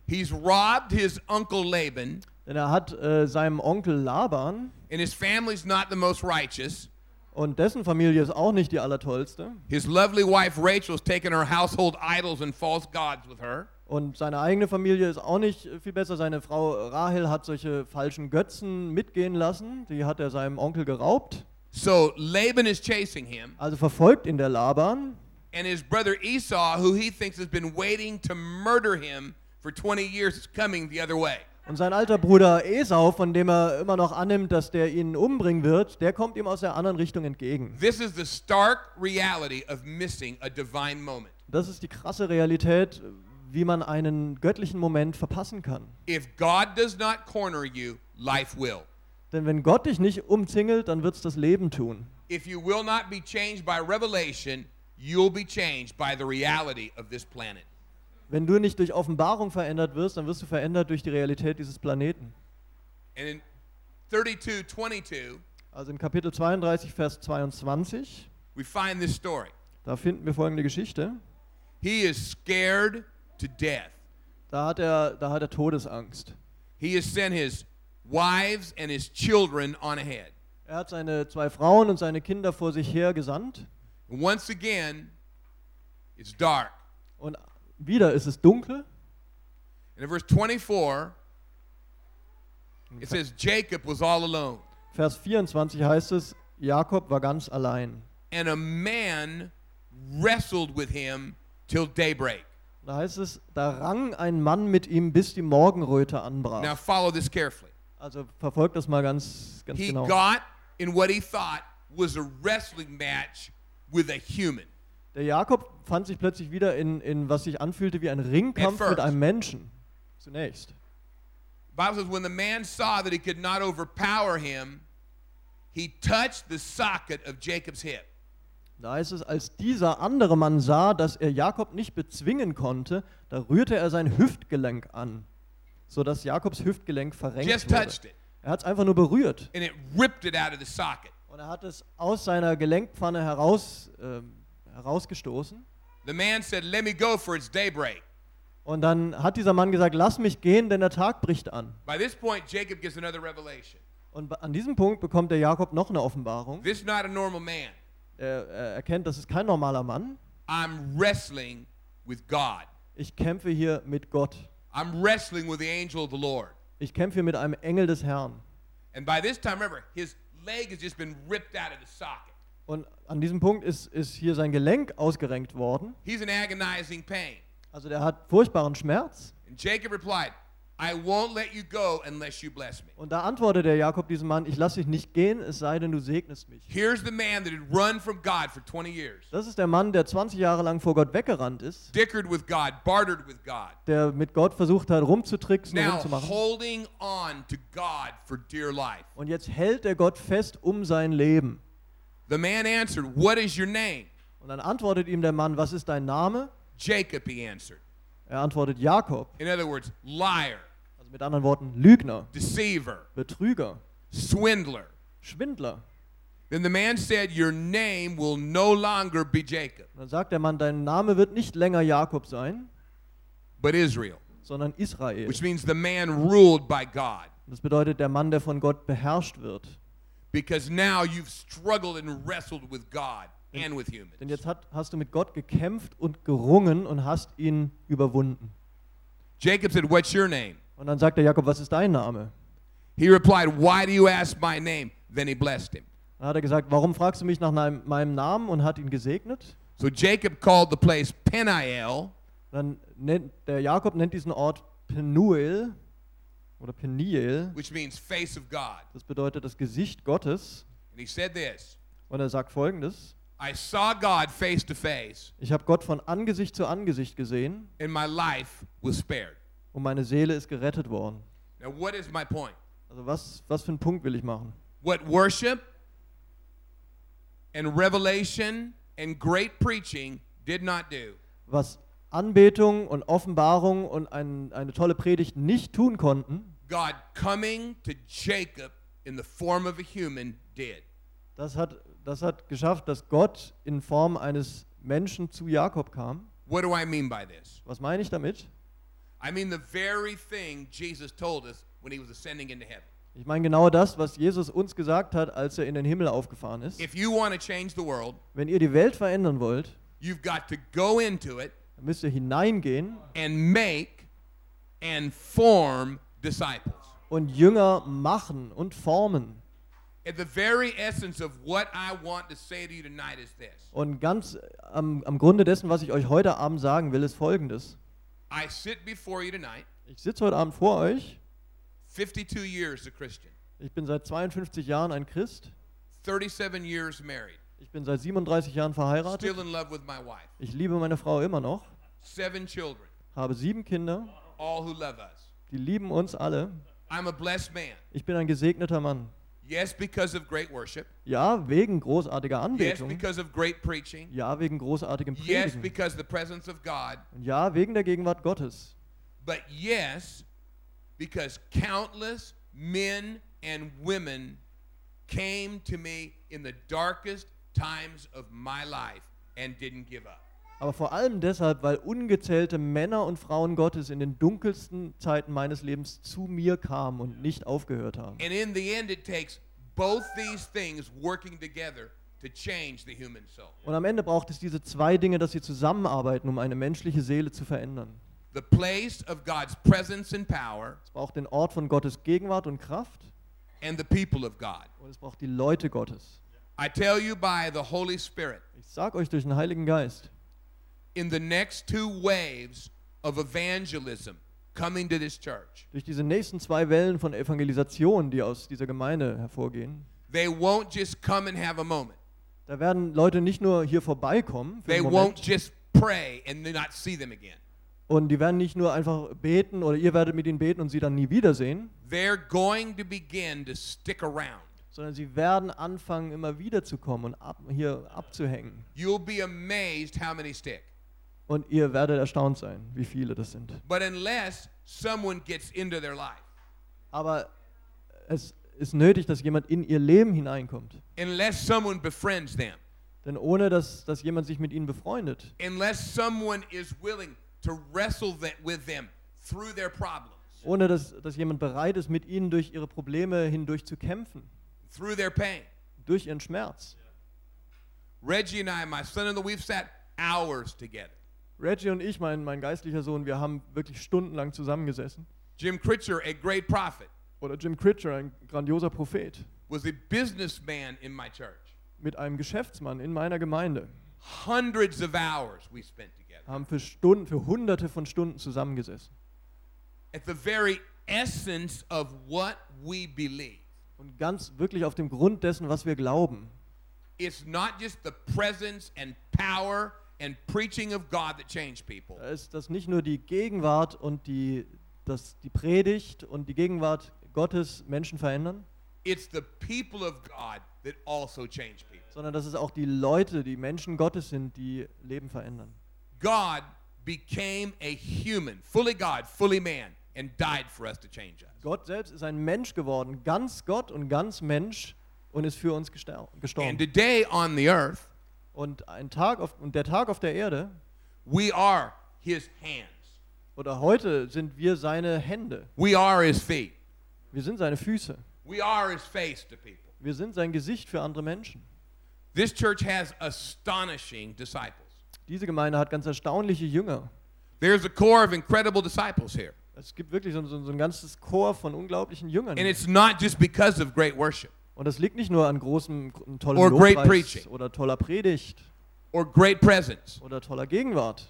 He's robbed his uncle Laban Denn er hat äh, seinem Onkel Laban, and his family's not the most righteous. und dessen Familie ist auch nicht die allertollste, His lovely wife Rachel's taken her household idols and false gods with her. Und seine eigene Familie ist auch nicht viel besser. Seine Frau Rahel hat solche falschen Götzen mitgehen lassen, die hat er seinem Onkel geraubt. So Laban is chasing him, Also verfolgt ihn der Laban. and his brother Esau, who he thinks has been waiting to murder him for 20 years, is coming the other way. Und sein alter Bruder Esau, von dem er immer noch annimmt, dass der ihn umbringen wird, der kommt ihm aus der anderen Richtung entgegen. This is the stark reality of missing a divine moment. Das ist die krasse Realität, wie man einen göttlichen Moment verpassen kann. If God does not corner you, life will. Denn wenn Gott dich nicht umzingelt, dann wird es das Leben tun. If you will not be changed by revelation, you'll be changed by the reality of this planet. Wenn du nicht durch Offenbarung verändert wirst, dann wirst du verändert durch die Realität dieses Planeten. And in 32 22, Also in Kapitel 32, Vers 22, we find this story. da finden wir folgende Geschichte. He is scared to death. Da hat er, da hat er Todesangst. He has sent his wives and his children on ahead. Er hat seine zwei Frauen und seine Kinder vor sich her gesandt. And once again, it's dark. Und wieder ist es dunkel. And in verse 24, it says Jacob was all alone, Vers 24 heißt es, Jakob war ganz allein. and a man wrestled with him till daybreak. Da heißt es, da rang ein Mann mit ihm, bis die Morgenröte anbrach. Now follow this carefully. Also verfolgt das mal ganz, ganz He genau. got in what he thought was a wrestling match with a human. Der Jakob fand sich plötzlich wieder in, in was sich anfühlte wie ein Ringkampf At mit first. einem Menschen. Zunächst. Bible says when the man saw that he could not overpower him, he touched the socket of Jacob's hip. Da heißt es, als dieser andere Mann sah, dass er Jakob nicht bezwingen konnte, da rührte er sein Hüftgelenk an, sodass Jakobs Hüftgelenk verrenkt Just wurde. touched it. Er hat es einfach nur berührt. And it ripped it out of the socket. Und er hat es aus seiner Gelenkpfanne heraus, ähm, herausgestoßen. The man said, Let me go for it's daybreak. Und dann hat dieser Mann gesagt, lass mich gehen, denn der Tag bricht an. By this point, Jacob gets another revelation. Und an diesem Punkt bekommt der Jakob noch eine Offenbarung. This is not a normal man. Er, er erkennt, das ist kein normaler Mann. I'm wrestling with God. Ich kämpfe hier mit Gott. I'm wrestling with the angel of the Lord. Ich kämpfe hier mit einem Engel des Herrn. And by this time, remember, his leg has just been ripped out of the socket. Und an diesem Punkt ist, ist hier sein Gelenk ausgerenkt worden. He's in agonizing pain. Also der hat furchtbaren Schmerz. And Jacob replied, I won't let you go unless you bless me. Und da antwortet der Jakob diesem Mann, ich lasse dich nicht gehen, es sei denn, du segnest mich. Here's the man that had run from God for 20 years, Das ist der Mann, der 20 Jahre lang vor Gott weggerannt ist, dickered with God, bartered with God, der mit Gott versucht hat, rumzutricksen und now rumzumachen. holding on to God for dear life. Und jetzt hält der Gott fest um sein Leben. The man answered, What is your name? Und dann antwortet ihm der Mann, was ist dein Name? Jacob, he answered. Er antwortet Jakob. In other words, liar, Also mit anderen Worten, Lügner, deceiver, Betrüger, swindler. Schwindler. Then the man said, Your name will no longer be Jacob, dann sagt der Mann, dein Name wird nicht länger Jakob sein, but Israel, sondern Israel. which means the man ruled by God. Das bedeutet der Mann, der von Gott beherrscht wird. Because now you've struggled and wrestled with God and with humans. Denn jetzt hat, hast du mit Gott gekämpft und gerungen und hast ihn überwunden. Jacob said, What's your name? Und dann sagt der Jakob, was ist dein Name? He replied, Why do you ask my name? Then he blessed him. Dann hat er gesagt, warum fragst du mich nach meinem, Namen und hat ihn gesegnet? So Jacob called the place Peniel, Dann nennt der Jakob nennt diesen Ort Penuel oder Peniel. which means face of God. Das bedeutet das Gesicht Gottes. And he said this Und er sagt folgendes. I saw God face to face, Ich habe Gott von Angesicht zu Angesicht gesehen and my life was spared. Und meine Seele ist gerettet worden. Now, what is my point? Also was, was für einen Punkt will ich machen? What worship and revelation and great preaching did not do Was Anbetung und Offenbarung und ein, eine tolle Predigt nicht tun konnten, God coming to Jacob in the form of a human did. das hat, das hat geschafft, dass Gott in Form eines Menschen zu Jakob kam. What do I mean by this? Was meine ich damit? I mean the very thing Jesus told us when he was ascending into heaven. Ich meine genau das, was Jesus uns gesagt hat, als er in den Himmel aufgefahren ist. If you want to change the world, Wenn ihr die Welt verändern wollt, you've got to go into it dann müsst ihr hineingehen and make and form disciples. und Jünger machen und formen. The very essence of what I want to say to you tonight is this Und ganz am, am Grunde dessen, was ich euch heute Abend sagen will, ist folgendes. I sit before you tonight, Ich sitze heute Abend vor euch. 52 years a Christian, Ich bin seit 52 Jahren ein Christ. 37 years married, Ich bin seit 37 Jahren verheiratet. still in love with my wife, Ich liebe meine Frau immer noch. seven children, Habe sieben Kinder. all who love us. Die lieben uns alle. I'm a blessed man. Ich bin ein gesegneter Mann. Yes, because of great worship. Ja, wegen großartiger Anbetung. Yes, because of great preaching. Ja, wegen großartigem Predigen. Yes, because the presence of God. Ja, wegen der Gegenwart Gottes. But yes, because countless men and women came to me in the darkest times of my life and didn't give up. Aber vor allem deshalb, weil ungezählte Männer und Frauen Gottes in den dunkelsten Zeiten meines Lebens zu mir kamen und nicht aufgehört haben. And in the end, it takes both these things working together to change the human soul. Und am Ende braucht es diese zwei Dinge, dass sie zusammenarbeiten, um eine menschliche Seele zu verändern. The place of God's presence and power Es braucht den Ort von Gottes Gegenwart und Kraft and the people of God. und es braucht die Leute Gottes. I tell you by the Holy Spirit, Ich sag euch durch den Heiligen Geist, in the next two waves of evangelism coming to this church, durch diese nächsten zwei Wellen von Evangelisation, die aus dieser Gemeinde hervorgehen, they won't just come and have a moment. da werden Leute nicht nur hier vorbeikommen They won't just pray and not see them again. und die werden nicht nur einfach beten oder ihr werdet mit ihnen beten und sie dann nie wiedersehen, They're going to begin to stick around. sondern sie werden anfangen, immer wieder zu kommen und ab, hier abzuhängen. You'll be amazed how many stick. Und ihr werdet erstaunt sein, wie viele das sind. But unless someone gets into their life, Aber es ist nötig, dass jemand in ihr Leben hineinkommt. unless someone befriends them, Denn ohne dass, dass jemand sich mit ihnen befreundet, unless someone is willing to wrestle with them through their problems, ohne dass, dass jemand bereit ist, mit ihnen durch ihre Probleme hindurch zu kämpfen, through their pain. durch ihren Schmerz. Reggie and I, my son-in-law, we've sat hours together. Reggie und ich, mein, mein geistlicher Sohn, wir haben wirklich stundenlang zusammengesessen. Jim Critcher, a great prophet, Oder Jim Critcher, ein grandioser Prophet, was a businessman in my church. mit einem Geschäftsmann in meiner Gemeinde, Hundreds of hours we spent together. haben für Stunden, für hunderte von Stunden zusammengesessen. At the very essence of what we believe. Und ganz wirklich auf dem Grund dessen, was wir glauben. It's not just the presence and power and preaching of God that change people. Da ist das nicht nur die Gegenwart und die, das, die Predigt und die Gegenwart Gottes Menschen verändern, It's the people of God that also change people. sondern dass es auch die Leute, die Menschen Gottes sind, die Leben verändern. God became a human, fully God, fully man, and died for us to change us. Gott selbst ist ein Mensch geworden, ganz Gott und ganz Mensch und ist für uns gestor- And gestorben. today on the earth, Und, ein Tag auf, und der Tag auf der Erde, we are his hands. oder heute sind wir seine Hände. We are his feet. Wir sind seine Füße. We are his face to people. Wir sind sein Gesicht für andere Menschen. This church has astonishing disciples. Diese Gemeinde hat ganz erstaunliche Jünger. There's a core of incredible disciples here. Es gibt wirklich so, so, so ein ganzes Chor von unglaublichen Jüngern. And it's not just because of great worship Und das liegt nicht nur an großem, tollem Or great Lobpreis preaching. oder toller Predigt or great presence. oder toller Gegenwart,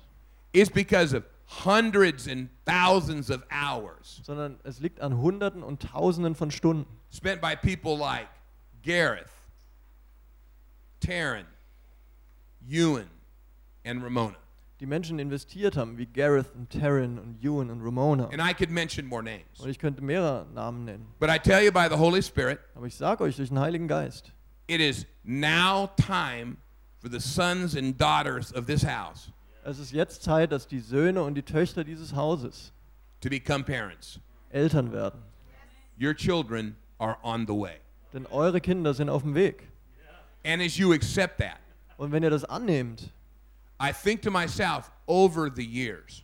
It's because of hundreds and thousands of hours sondern es liegt an Hunderten und Tausenden von Stunden, spent by people like Gareth, Taryn, Ewan, and Ramona. Die Menschen investiert haben, wie Gareth und Taryn und Ewan und Ramona. And I could mention more names. Und ich könnte mehrere Namen nennen. But I tell you by the Holy Spirit, Aber ich sage euch durch den Heiligen Geist, it is now time for the sons and daughters of this house es ist jetzt Zeit, dass die Söhne und die Töchter dieses Hauses to become parents. Eltern werden. Your children are on the way. Denn eure Kinder sind auf dem Weg. And as you accept that, Und wenn ihr das annehmt, I think to myself over the years,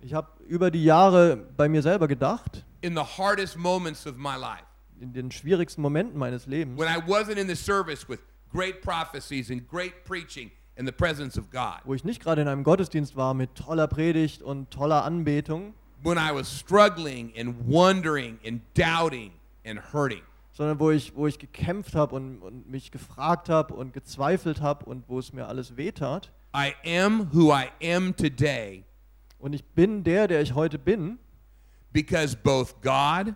ich habe über die Jahre bei mir selber gedacht, in the hardest moments of my life. in den schwierigsten Momenten meines Lebens, When I wasn't in the service with great prophecies and great preaching in the presence of God. wo ich nicht gerade in einem Gottesdienst war mit toller Predigt und toller Anbetung, When I was struggling and wondering and doubting and hurting. sondern wo ich, wo ich gekämpft habe und, und mich gefragt habe und gezweifelt habe und wo es mir alles wehtat. I am who I am today Und ich bin der, der ich heute bin, because both God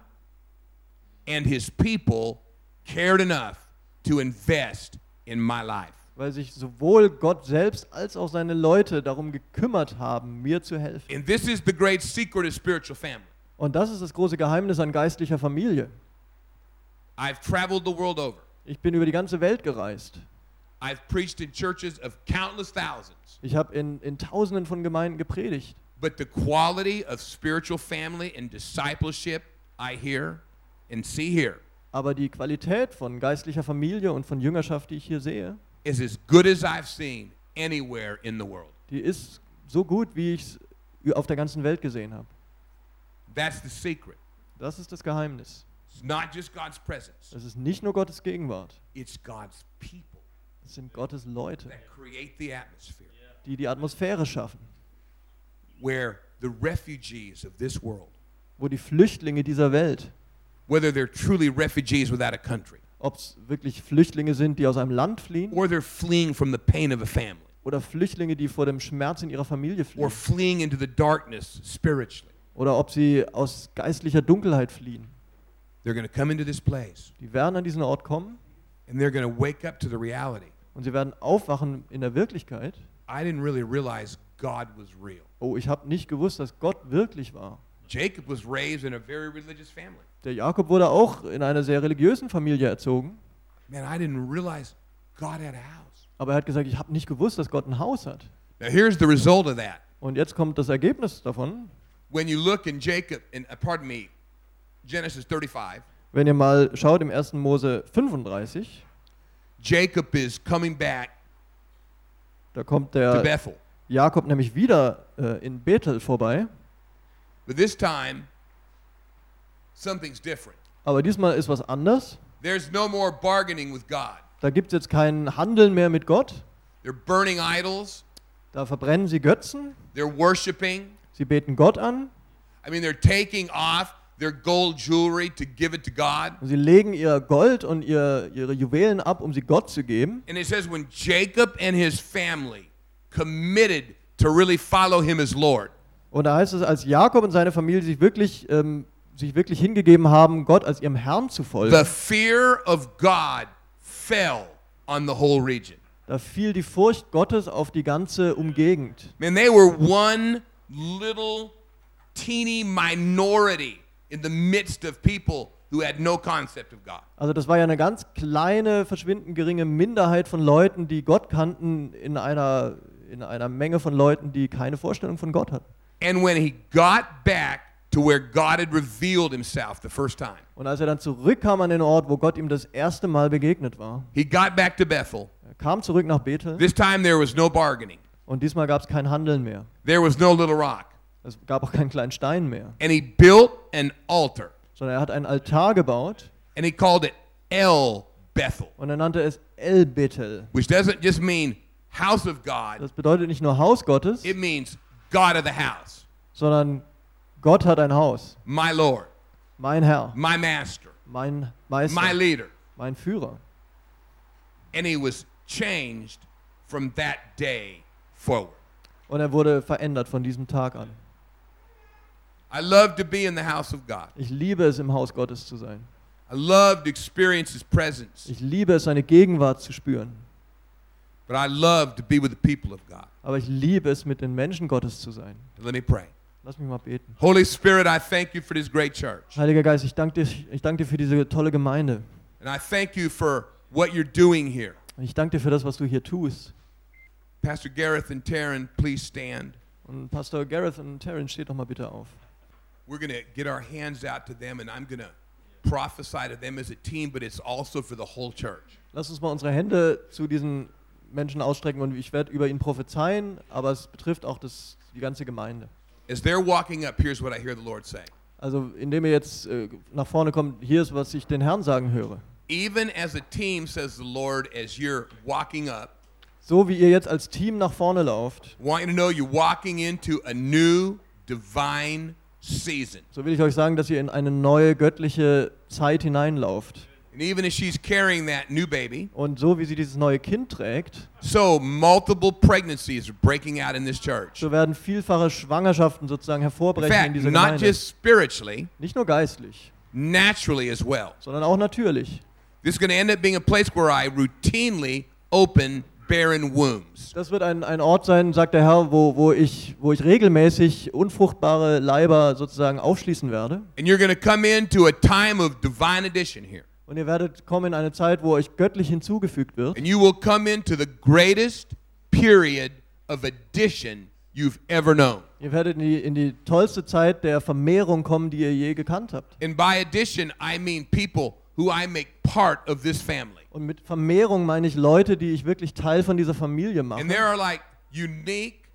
and his people cared enough to invest in my life. weil sich sowohl Gott selbst als auch seine Leute darum gekümmert haben, mir zu helfen. And this is the great secret of spiritual family. Und das ist das große Geheimnis an geistlicher Familie. I've traveled the world over. Ich bin über die ganze Welt gereist. I've preached in churches of countless thousands. Ich habe in, in Tausenden von Gemeinden gepredigt. But the quality of spiritual family and discipleship I hear and see here Aber die Qualität von geistlicher Familie und von Jüngerschaft, die ich hier sehe, is as good as I've seen anywhere in the world. die ist so gut, wie ich es auf der ganzen Welt gesehen habe. That's the secret. Das ist das Geheimnis. It's not just God's presence, Es ist nicht nur Gottes Gegenwart, it's God's people es sind Gottes Leute, die die Atmosphäre schaffen, wo die Flüchtlinge dieser Welt, whether they're truly refugees without a country ob es wirklich Flüchtlinge sind, die aus einem Land fliehen, or they're fleeing from the pain of a family oder Flüchtlinge, die vor dem Schmerz in ihrer Familie fliehen, fleeing into the darkness spiritually, oder ob sie aus geistlicher Dunkelheit fliehen, they're going to come into this place die werden an diesen Ort kommen and they're going to wake up to the reality. Und sie werden aufwachen in der Wirklichkeit. I didn't really realize God was real. Oh, ich habe nicht gewusst, dass Gott wirklich war. Jacob was raised in a very religious family. Der Jakob wurde auch in einer sehr religiösen Familie erzogen, Man, I didn't realize God had a house. aber er hat gesagt, ich habe nicht gewusst, dass Gott ein Haus hat. Now, here's the result of that. Und jetzt kommt das Ergebnis davon. When you look in Jacob, in, uh, pardon me, Genesis 35, Wenn ihr mal schaut im 1. Mose 35, Jacob is coming back da kommt to der Bethel. Jakob nämlich wieder äh, in Bethel vorbei. But this time, something's different. Aber diesmal ist was anders. There's no more bargaining with God. Da gibt es jetzt kein Handeln mehr mit Gott. They're burning idols, Da verbrennen sie Götzen. they're worshiping. Sie beten Gott an. I mean, they're taking off their gold jewelry to give it to God. Sie legen ihr Gold und ihr, ihre Juwelen ab, um sie Gott zu geben. And it says, when Jacob and his family committed to really follow him as Lord, Und da heißt es, als Jakob und seine Familie sich wirklich, ähm, sich wirklich hingegeben haben, Gott als ihrem Herrn zu folgen, the fear of God fell on the whole region. da fiel die Furcht Gottes auf die ganze Umgegend. Man, they were one little teeny minority in the midst of people who had no concept of God. Also das war ja eine ganz kleine, verschwindend geringe Minderheit von Leuten, die Gott kannten, in einer, in einer Menge von Leuten, die keine Vorstellung von Gott hatten. And when he got back to where God had revealed himself the first time, Und als er dann zurückkam an den Ort, wo Gott ihm das erste Mal begegnet war, he got back to Bethel. er kam zurück nach Bethel This time there was no bargaining, und diesmal gab es kein Handeln mehr. there was no little rock. Es gab auch keinen kleinen Stein mehr, And he built an altar, sondern er hat einen Altar gebaut and he called it El Bethel, und er nannte es El Bethel. which doesn't just mean house of God, Das bedeutet nicht nur Haus Gottes, it means God of the house, sondern Gott hat ein Haus. my Lord, Mein Herr, my master, mein my Meister, leader. mein Führer. And he was changed from that day forward. Und er wurde verändert von diesem Tag an. I love to be in the house of God. Ich liebe es, im Haus Gottes zu sein. I love to experience his presence. Ich liebe es, seine Gegenwart zu spüren. But I love to be with the people of God. Aber ich liebe es, mit den Menschen Gottes zu sein. Let me pray. Lass mich mal beten. Holy Spirit, I thank you for this great church. Heiliger Geist, ich danke dir, ich danke dir für diese tolle Gemeinde. And I thank you for what you're doing here. Und ich danke dir für das, was du hier tust. Pastor Gareth and Taryn, please stand. Und Pastor Gareth und Taryn, steht doch mal bitte auf. We're going to get our hands out to them, and I'm going to prophesy to them as a team, but it's also for the whole church. Lass uns mal unsere Hände zu diesen Menschen ausstrecken und ich werde über ihn prophezeien, aber es betrifft auch das, die ganze Gemeinde. As they're walking up, here's what I hear the Lord say Also indem ihr jetzt äh, nach vorne kommt, hier ist, was ich den Herrn sagen höre. Even as a team, says the Lord, as you're walking up, So wie ihr jetzt als Team nach vorne lauft, want you to know you're walking into a new divine season. so will ich euch sagen, dass ihr in eine neue göttliche Zeit hineinlauft. And even as she's carrying that new baby, Und so wie sie dieses neue Kind trägt, so multiple pregnancies are breaking out in this church. so werden vielfache Schwangerschaften sozusagen In hervorbrechen in fact, dieser not Gemeinde. just spiritually, Nicht nur geistlich, naturally as well. sondern auch natürlich. This is going to end up being a place where I routinely open barren wombs. Das wird ein, ein Ort sein, sagt der Herr, wo, wo, ich, wo ich regelmäßig unfruchtbare Leiber sozusagen aufschließen werde. And you're going to come into a time of divine addition here. Und ihr werdet kommen in eine Zeit, wo euch göttlich hinzugefügt wird. And you will come into the greatest period of addition you've ever known. Ihr werdet in die, in die tollste Zeit der Vermehrung kommen, die ihr je gekannt habt. And by addition, I mean people who I make part of this family. Und mit Vermehrung meine ich Leute, die ich wirklich Teil von dieser Familie And mache. there are like unique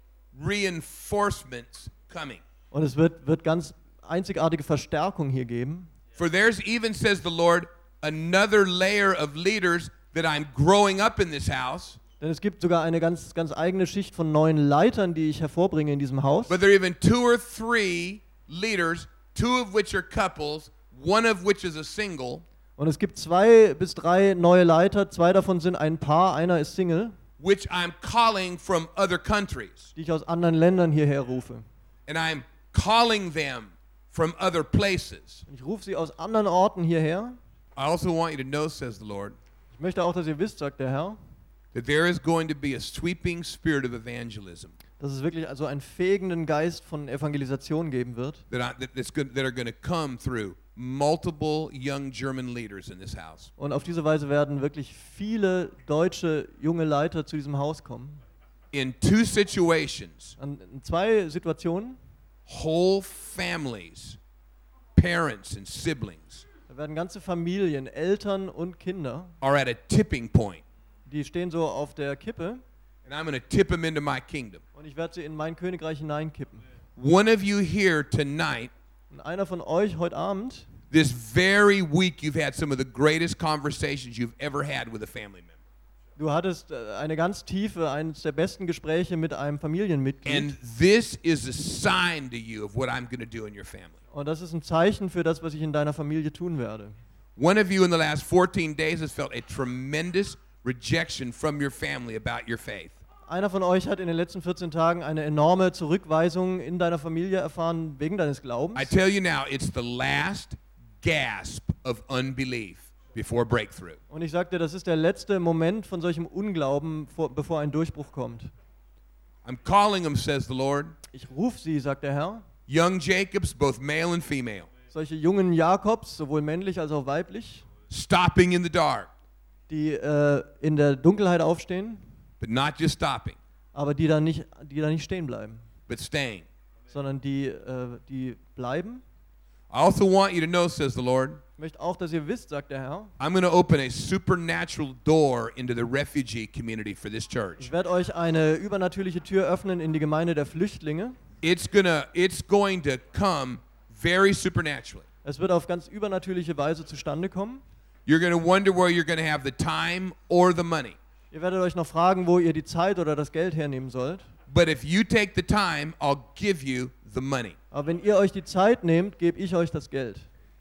reinforcements coming. Und es wird, wird ganz einzigartige Verstärkung hier geben. For there's even, says the Lord, another layer of leaders that I'm growing up in this house. Denn es gibt sogar eine ganz, ganz eigene Schicht von neuen Leitern, die ich hervorbringe in diesem Haus. But there are even two or three leaders, two of which are couples, one of which is a single, Und es gibt zwei bis drei neue Leiter. Zwei davon sind ein Paar, einer ist Single, which I'm calling from other countries. die ich aus anderen Ländern hierher rufe. And I'm calling them from other places. Und ich rufe sie aus anderen Orten hierher. I also want you to know, says the Lord, Ich möchte auch, dass ihr wisst, sagt der Herr, that there is going to be a sweeping spirit of evangelism dass es wirklich also einen fegenden Geist von Evangelisation geben wird, that, I, that, that's good, that are going to come through multiple young German leaders in this house. Und auf diese Weise werden wirklich viele deutsche junge Leiter zu diesem Haus kommen. In two situations, An in zwei Situationen, whole families, parents and siblings, da werden ganze Familien, Eltern und Kinder, are at a tipping point, die stehen so auf der Kippe and I'm going to tip them into my kingdom. und ich werde sie in mein Königreich hineinkippen. One of you here tonight, Und einer von euch heute Abend, this very week, you've had some of the greatest conversations you've ever had with a family member. du hattest äh, eine ganz tiefe, eines der besten Gespräche mit einem Familienmitglied. And this is a sign to you of what I'm going to do in your family. Und das ist ein Zeichen für das, was ich in deiner Familie tun werde. One of you in the last 14 days has felt a tremendous rejection from your family about your faith. Einer von euch hat in den letzten 14 Tagen eine enorme Zurückweisung in deiner Familie erfahren wegen deines Glaubens. I tell you now, it's the last gasp of unbelief before breakthrough. Und ich sagte, das ist der letzte Moment von solchem Unglauben, vor, bevor ein Durchbruch kommt. I'm calling them, says the Lord, Ich rufe sie, sagt der Herr, young Jacobs, both male and female, solche jungen Jakobs, sowohl männlich als auch weiblich, stopping in the dark, die äh, in der Dunkelheit aufstehen, but not just stopping, aber die da nicht, die da nicht stehen bleiben, but staying. sondern die, äh, die bleiben. I also want you to know, says the Lord, möchte auch, dass ihr wisst, sagt der Herr, I'm going to open a supernatural door into the refugee community for this church. ich werde euch eine übernatürliche Tür öffnen in die Gemeinde der Flüchtlinge. It's gonna it's going to come very supernaturally. Es wird auf ganz übernatürliche Weise zustande kommen. You're going to wonder where you're going to have the time or the money. Ihr werdet euch noch fragen, wo ihr die Zeit oder das Geld hernehmen sollt. But if you take the time, I'll give you the money. Aber wenn ihr euch die Zeit nehmt, gebe ich euch das Geld.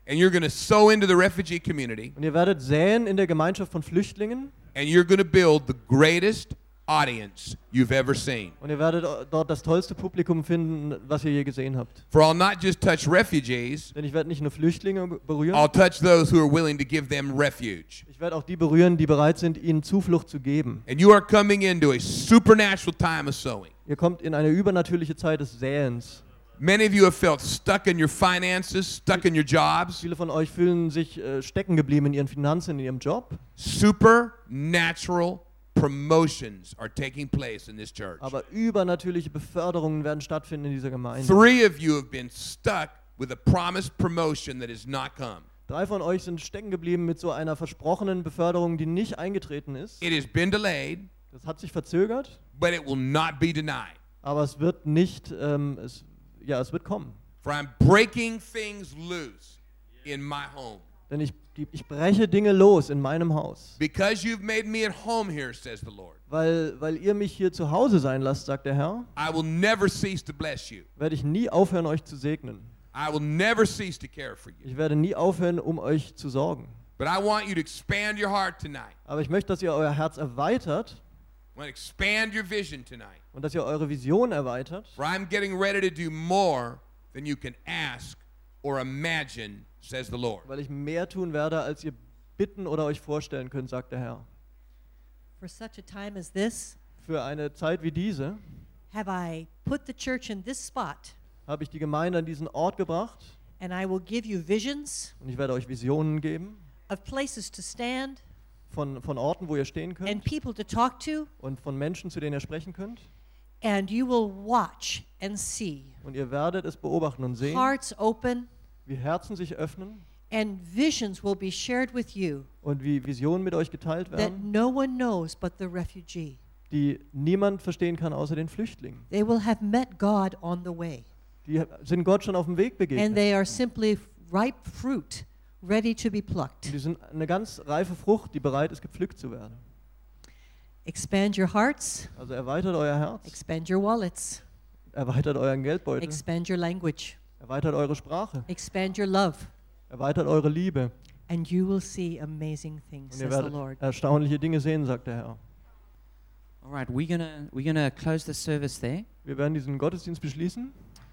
And you're going to sow into the refugee community Und ihr werdet säen in der Gemeinschaft von Flüchtlingen and you're going to build the greatest audience you've ever seen. und ihr werdet dort das tollste Publikum finden, was ihr je gesehen habt. For I'll not just touch refugees, Denn ich werde nicht nur Flüchtlinge berühren, I'll touch those who are willing to give them refuge. ich werde auch die berühren, die bereit sind, ihnen Zuflucht zu geben. And you are coming into a supernatural time of sowing. Ihr kommt in eine übernatürliche Zeit des Säens. Many of you have felt stuck in your finances, stuck in your jobs. Viele von euch fühlen sich äh, stecken geblieben in ihren Finanzen, in ihrem Job. Supernatural promotions are taking place in this church. Aber übernatürliche Beförderungen werden stattfinden in dieser Gemeinde. Three of you have been stuck with a promised promotion that has not come. Drei von euch sind stecken geblieben mit so einer versprochenen Beförderung, die nicht eingetreten ist. It has been delayed, Das hat sich verzögert, but it will not be denied. aber es wird nicht, ähm, es, ja, es wird kommen. For I'm breaking things loose in my home. Denn ich, ich breche Dinge los in meinem Haus. Because you've made me at home here, says the Lord, Weil, weil ihr mich hier zu Hause sein lasst, sagt der Herr, I will never cease to bless you. werde ich nie aufhören, euch zu segnen. I will never cease to care for you. Ich werde nie aufhören, um euch zu sorgen. But I want you to expand your heart tonight. Aber ich möchte, dass ihr euer Herz erweitert I want to expand your vision tonight. und dass ihr eure Vision erweitert. For I'm getting ready to do more than you can ask or imagine, says the Lord. weil ich mehr tun werde, als ihr bitten oder euch vorstellen könnt, sagt der Herr. For such a time as this, Für eine Zeit wie diese have I put the church in this spot, habe ich die Gemeinde an diesen Ort gebracht and I will give you visions und ich werde euch Visionen geben of places to stand von, von Orten, wo ihr stehen and könnt people to talk to, und von Menschen, zu denen ihr sprechen könnt. And you will watch and see Und ihr werdet es beobachten und sehen, hearts open, wie Herzen sich öffnen and visions will be shared with you und wie Visionen mit euch geteilt that werden, no one knows but the refugee. die niemand verstehen kann außer den Flüchtlingen. They will have met God on the way, Die sind Gott schon auf dem Weg and begegnet. they are simply ripe fruit ready to be Und plucked. die sind eine ganz reife Frucht, die bereit ist, gepflückt zu werden. Expand your hearts, Also erweitert euer Herz, expand your wallets, erweitert euren Geldbeutel, expand your language, erweitert eure Sprache, expand your love. erweitert eure Liebe. and you will see amazing things, Und ihr says the werdet Lord. erstaunliche Dinge sehen, sagt der Herr. All right, we're gonna we're gonna close the service there. Wir werden diesen Gottesdienst beschließen.